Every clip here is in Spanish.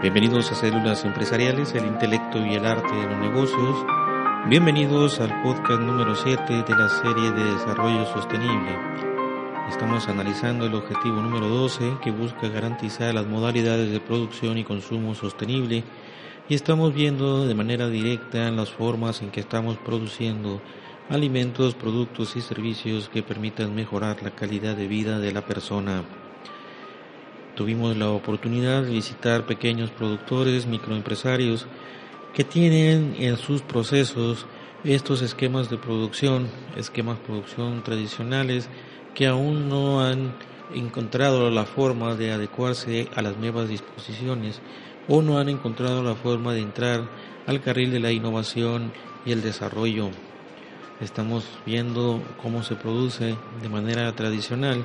Bienvenidos a Células Empresariales, el intelecto y el arte de los negocios. Bienvenidos al podcast número 7 de la serie de desarrollo sostenible. Estamos analizando el objetivo número 12 que busca garantizar las modalidades de producción y consumo sostenible y estamos viendo de manera directa las formas en que estamos produciendo alimentos, productos y servicios que permitan mejorar la calidad de vida de la persona. Tuvimos la oportunidad de visitar pequeños productores, microempresarios, que tienen en sus procesos estos esquemas de producción, esquemas de producción tradicionales, que aún no han encontrado la forma de adecuarse a las nuevas disposiciones o no han encontrado la forma de entrar al carril de la innovación y el desarrollo. Estamos viendo cómo se produce de manera tradicional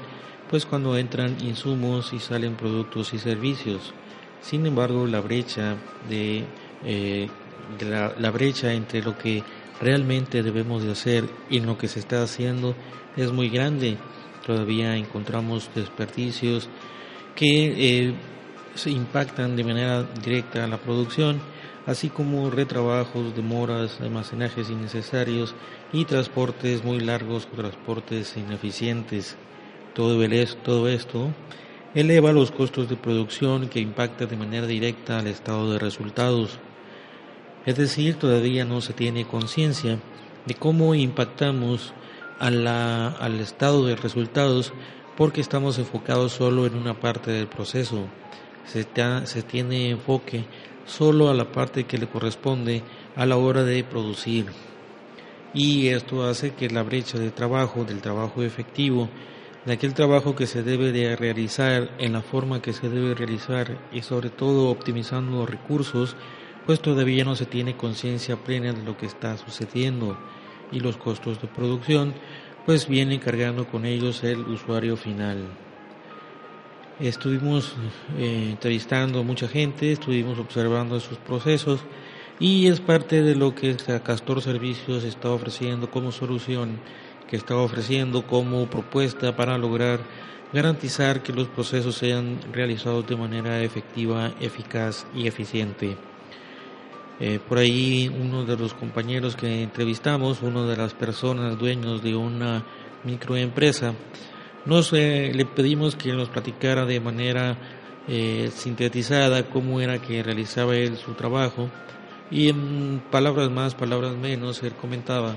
pues cuando entran insumos y salen productos y servicios. Sin embargo, la brecha de, eh, la, brecha entre lo que realmente debemos de hacer y lo que se está haciendo es muy grande. Todavía encontramos desperdicios que eh, impactan de manera directa a la producción, así como retrabajos, demoras, almacenajes innecesarios y transportes muy largos transportes ineficientes. Todo, todo esto eleva los costos de producción que impacta de manera directa al estado de resultados. Es decir, todavía no se tiene conciencia de cómo impactamos a la, al estado de resultados porque estamos enfocados solo en una parte del proceso. Se, se tiene enfoque solo a la parte que le corresponde a la hora de producir. Y esto hace que la brecha de trabajo, del trabajo efectivo, de aquel trabajo que se debe de realizar en la forma que se debe realizar y sobre todo optimizando los recursos, pues todavía no se tiene conciencia plena de lo que está sucediendo y los costos de producción, pues viene cargando con ellos el usuario final. Estuvimos eh, entrevistando mucha gente, estuvimos observando sus procesos y es parte de lo que Castor Servicios está ofreciendo como solución que está ofreciendo como propuesta para lograr garantizar que los procesos sean realizados de manera efectiva, eficaz y eficiente. Eh, por ahí uno de los compañeros que entrevistamos, uno de las personas dueños de una microempresa, nos eh, le pedimos que nos platicara de manera eh, sintetizada cómo era que realizaba él su trabajo y en palabras más, palabras menos, él comentaba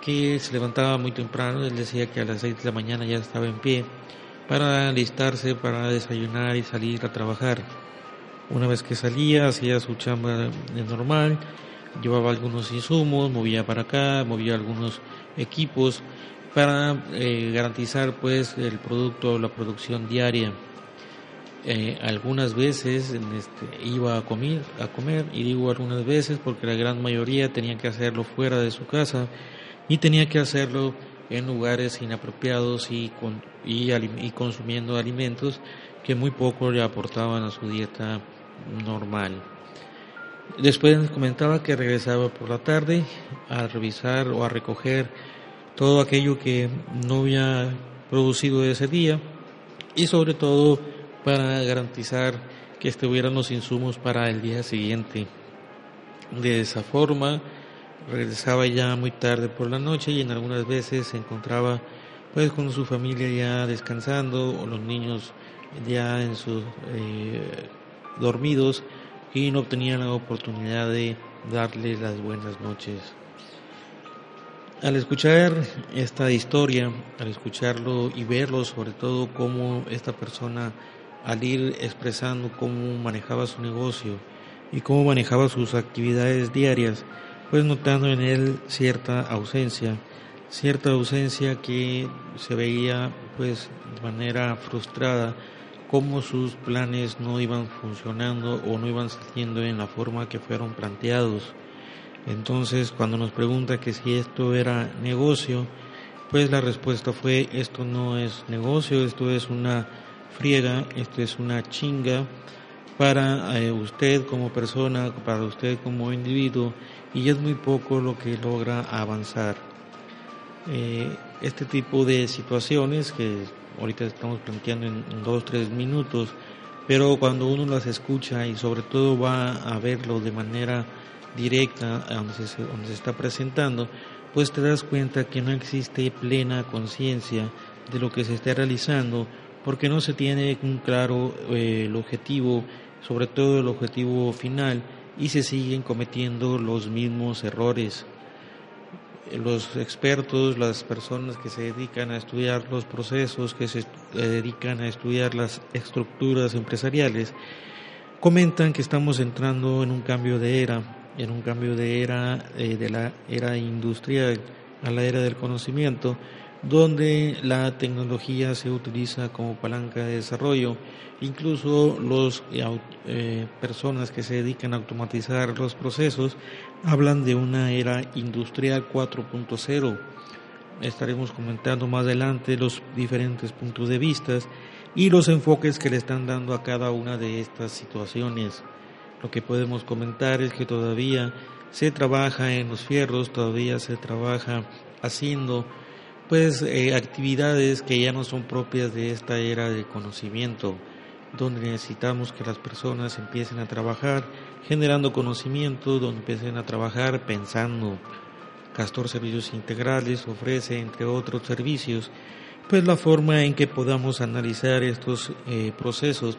que se levantaba muy temprano, él decía que a las 6 de la mañana ya estaba en pie para alistarse, para desayunar y salir a trabajar. Una vez que salía, hacía su chamba normal, llevaba algunos insumos, movía para acá, movía algunos equipos para eh, garantizar pues el producto, la producción diaria. Eh, algunas veces este, iba a comer, a comer, y digo algunas veces porque la gran mayoría tenía que hacerlo fuera de su casa y tenía que hacerlo en lugares inapropiados y, con, y, consumiendo alimentos que muy poco le aportaban a su dieta normal. Después comentaba que regresaba por la tarde a revisar o a recoger todo aquello que no había producido ese día y sobre todo para garantizar que estuvieran los insumos para el día siguiente. De esa forma, regresaba ya muy tarde por la noche y en algunas veces se encontraba pues con su familia ya descansando o los niños ya en sus eh, dormidos y no obtenían la oportunidad de darle las buenas noches. Al escuchar esta historia, al escucharlo y verlo, sobre todo cómo esta persona, al ir expresando cómo manejaba su negocio y cómo manejaba sus actividades diarias, pues notando en él cierta ausencia, cierta ausencia que se veía pues de manera frustrada cómo sus planes no iban funcionando o no iban saliendo en la forma que fueron planteados. Entonces, cuando nos pregunta que si esto era negocio, pues la respuesta fue esto no es negocio, esto es una friega, esto es una chinga para eh, usted como persona, para usted como individuo y es muy poco lo que logra avanzar. Eh, este tipo de situaciones que ahorita estamos planteando en dos, tres minutos, pero cuando uno las escucha y sobre todo va a verlo de manera directa donde se, está presentando, pues te das cuenta que no existe plena conciencia de lo que se está realizando porque no se tiene un claro eh, el objetivo, sobre todo el objetivo final, y se siguen cometiendo los mismos errores. Los expertos, las personas que se dedican a estudiar los procesos, que se dedican a estudiar las estructuras empresariales, comentan que estamos entrando en un cambio de era, en un cambio de era eh, de la era industrial a la era del conocimiento, donde la tecnología se utiliza como palanca de desarrollo. Incluso las eh, personas que se dedican a automatizar los procesos hablan de una era industrial 4.0. Estaremos comentando más adelante los diferentes puntos de vista y los enfoques que le están dando a cada una de estas situaciones. Lo que podemos comentar es que todavía se trabaja en los fierros, todavía se trabaja haciendo pues eh, actividades que ya no son propias de esta era de conocimiento, donde necesitamos que las personas empiecen a trabajar generando conocimiento, donde empiecen a trabajar pensando. Castor Servicios Integrales ofrece, entre otros servicios, pues la forma en que podamos analizar estos eh, procesos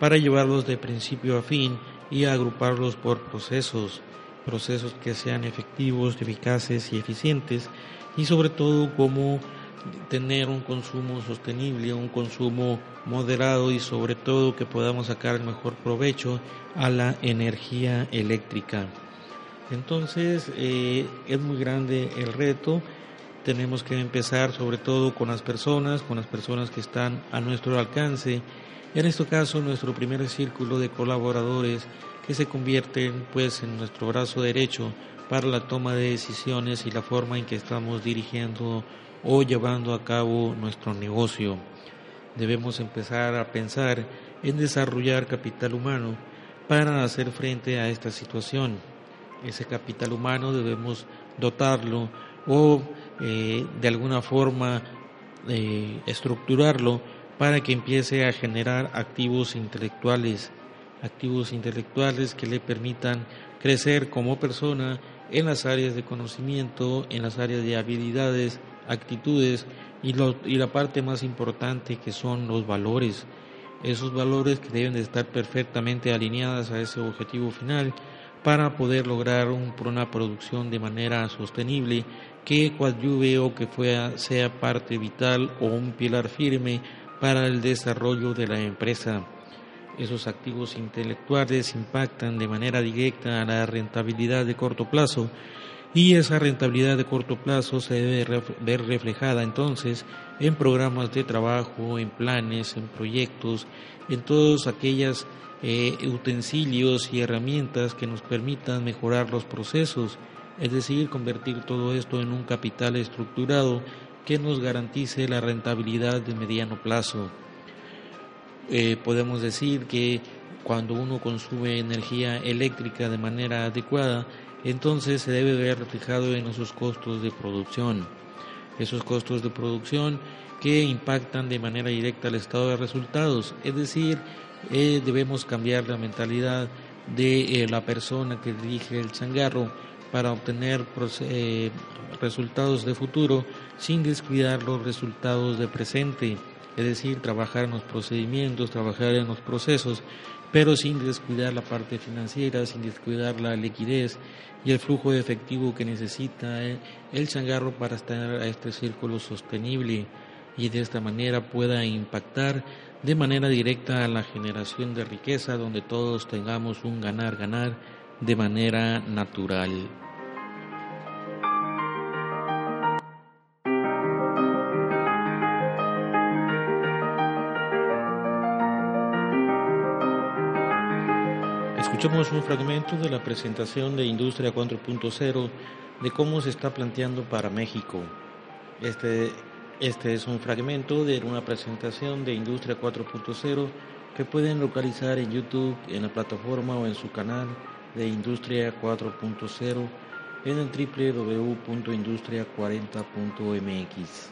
para llevarlos de principio a fin y agruparlos por procesos, procesos que sean efectivos, eficaces y eficientes y sobre todo cómo tener un consumo sostenible, un consumo moderado y sobre todo que podamos sacar el mejor provecho a la energía eléctrica. Entonces eh, es muy grande el reto, tenemos que empezar sobre todo con las personas, con las personas que están a nuestro alcance. En este caso nuestro primer círculo de colaboradores que se convierten pues en nuestro brazo derecho para la toma de decisiones y la forma en que estamos dirigiendo o llevando a cabo nuestro negocio. Debemos empezar a pensar en desarrollar capital humano para hacer frente a esta situación. Ese capital humano debemos dotarlo o eh, de alguna forma eh, estructurarlo para que empiece a generar activos intelectuales, activos intelectuales que le permitan crecer como persona en las áreas de conocimiento, en las áreas de habilidades, actitudes y, la parte más importante que son los valores. Esos valores que deben de estar perfectamente alineadas a ese objetivo final para poder lograr una producción de manera sostenible que coadyuve o que sea parte vital o un pilar firme para el desarrollo de la empresa. Esos activos intelectuales impactan de manera directa a la rentabilidad de corto plazo y esa rentabilidad de corto plazo se debe ver reflejada entonces en programas de trabajo, en planes, en proyectos, en todos aquellos eh, utensilios y herramientas que nos permitan mejorar los procesos, es decir, convertir todo esto en un capital estructurado que nos garantice la rentabilidad de mediano plazo. Eh, podemos decir que cuando uno consume energía eléctrica de manera adecuada, entonces se debe ver reflejado en esos costos de producción. Esos costos de producción que impactan de manera directa al estado de resultados. Es decir, eh, debemos cambiar la mentalidad de eh, la persona que dirige el changarro para obtener resultados de futuro sin descuidar los resultados de presente es decir, trabajar en los procedimientos, trabajar en los procesos, pero sin descuidar la parte financiera, sin descuidar la liquidez y el flujo de efectivo que necesita eh, el changarro para estar a este círculo sostenible y de esta manera pueda impactar de manera directa a la generación de riqueza donde todos tengamos un ganar-ganar de manera natural. Escuchamos un fragmento de la presentación de Industria 4.0 de cómo se está planteando para México. Este, este es un fragmento de una presentación de Industria 4.0 que pueden localizar en YouTube, en la plataforma o en su canal de Industria 4.0 en el www.industria40.mx.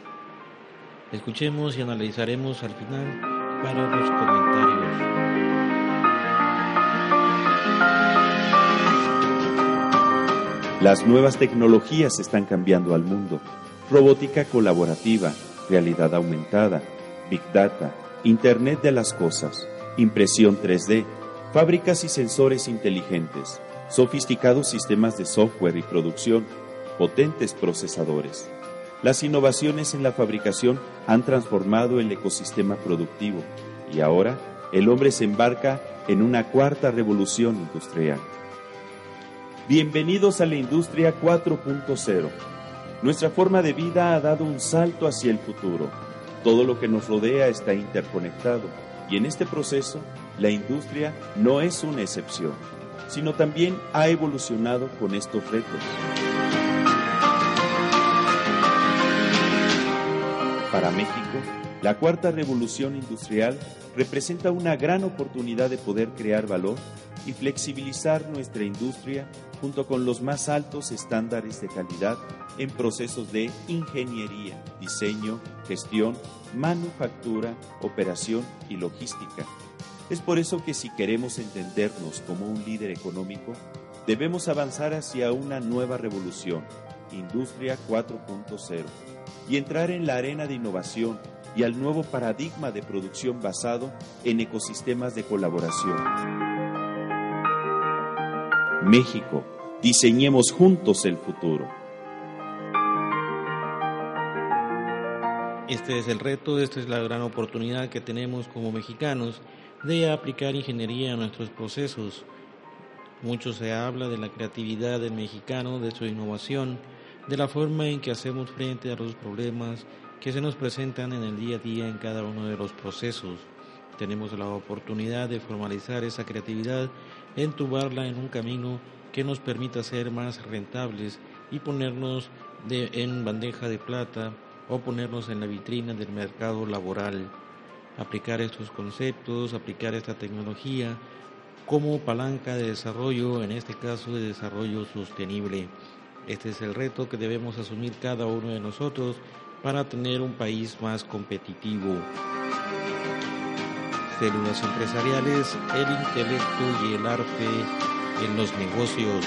Escuchemos y analizaremos al final para los comentarios. Las nuevas tecnologías están cambiando al mundo. Robótica colaborativa, realidad aumentada, Big Data, Internet de las Cosas, impresión 3D, fábricas y sensores inteligentes, sofisticados sistemas de software y producción, potentes procesadores. Las innovaciones en la fabricación han transformado el ecosistema productivo y ahora el hombre se embarca en una cuarta revolución industrial. Bienvenidos a la industria 4.0. Nuestra forma de vida ha dado un salto hacia el futuro. Todo lo que nos rodea está interconectado y en este proceso la industria no es una excepción, sino también ha evolucionado con estos retos. Para México, la cuarta revolución industrial representa una gran oportunidad de poder crear valor y flexibilizar nuestra industria junto con los más altos estándares de calidad en procesos de ingeniería, diseño, gestión, manufactura, operación y logística. Es por eso que si queremos entendernos como un líder económico, debemos avanzar hacia una nueva revolución, Industria 4.0 y entrar en la arena de innovación y al nuevo paradigma de producción basado en ecosistemas de colaboración. México, diseñemos juntos el futuro. Este es el reto, esta es la gran oportunidad que tenemos como mexicanos de aplicar ingeniería a nuestros procesos. Mucho se habla de la creatividad del mexicano, de su innovación, de la forma en que hacemos frente a los problemas que se nos presentan en el día a día en cada uno de los procesos. Tenemos la oportunidad de formalizar esa creatividad, entubarla en un camino que nos permita ser más rentables y ponernos en bandeja de plata o ponernos en la vitrina del mercado laboral. Aplicar estos conceptos, aplicar esta tecnología como palanca de desarrollo, en este caso de desarrollo sostenible. Este es el reto que debemos asumir cada uno de nosotros para tener un país más competitivo. Células empresariales, el intelecto y el arte en los negocios.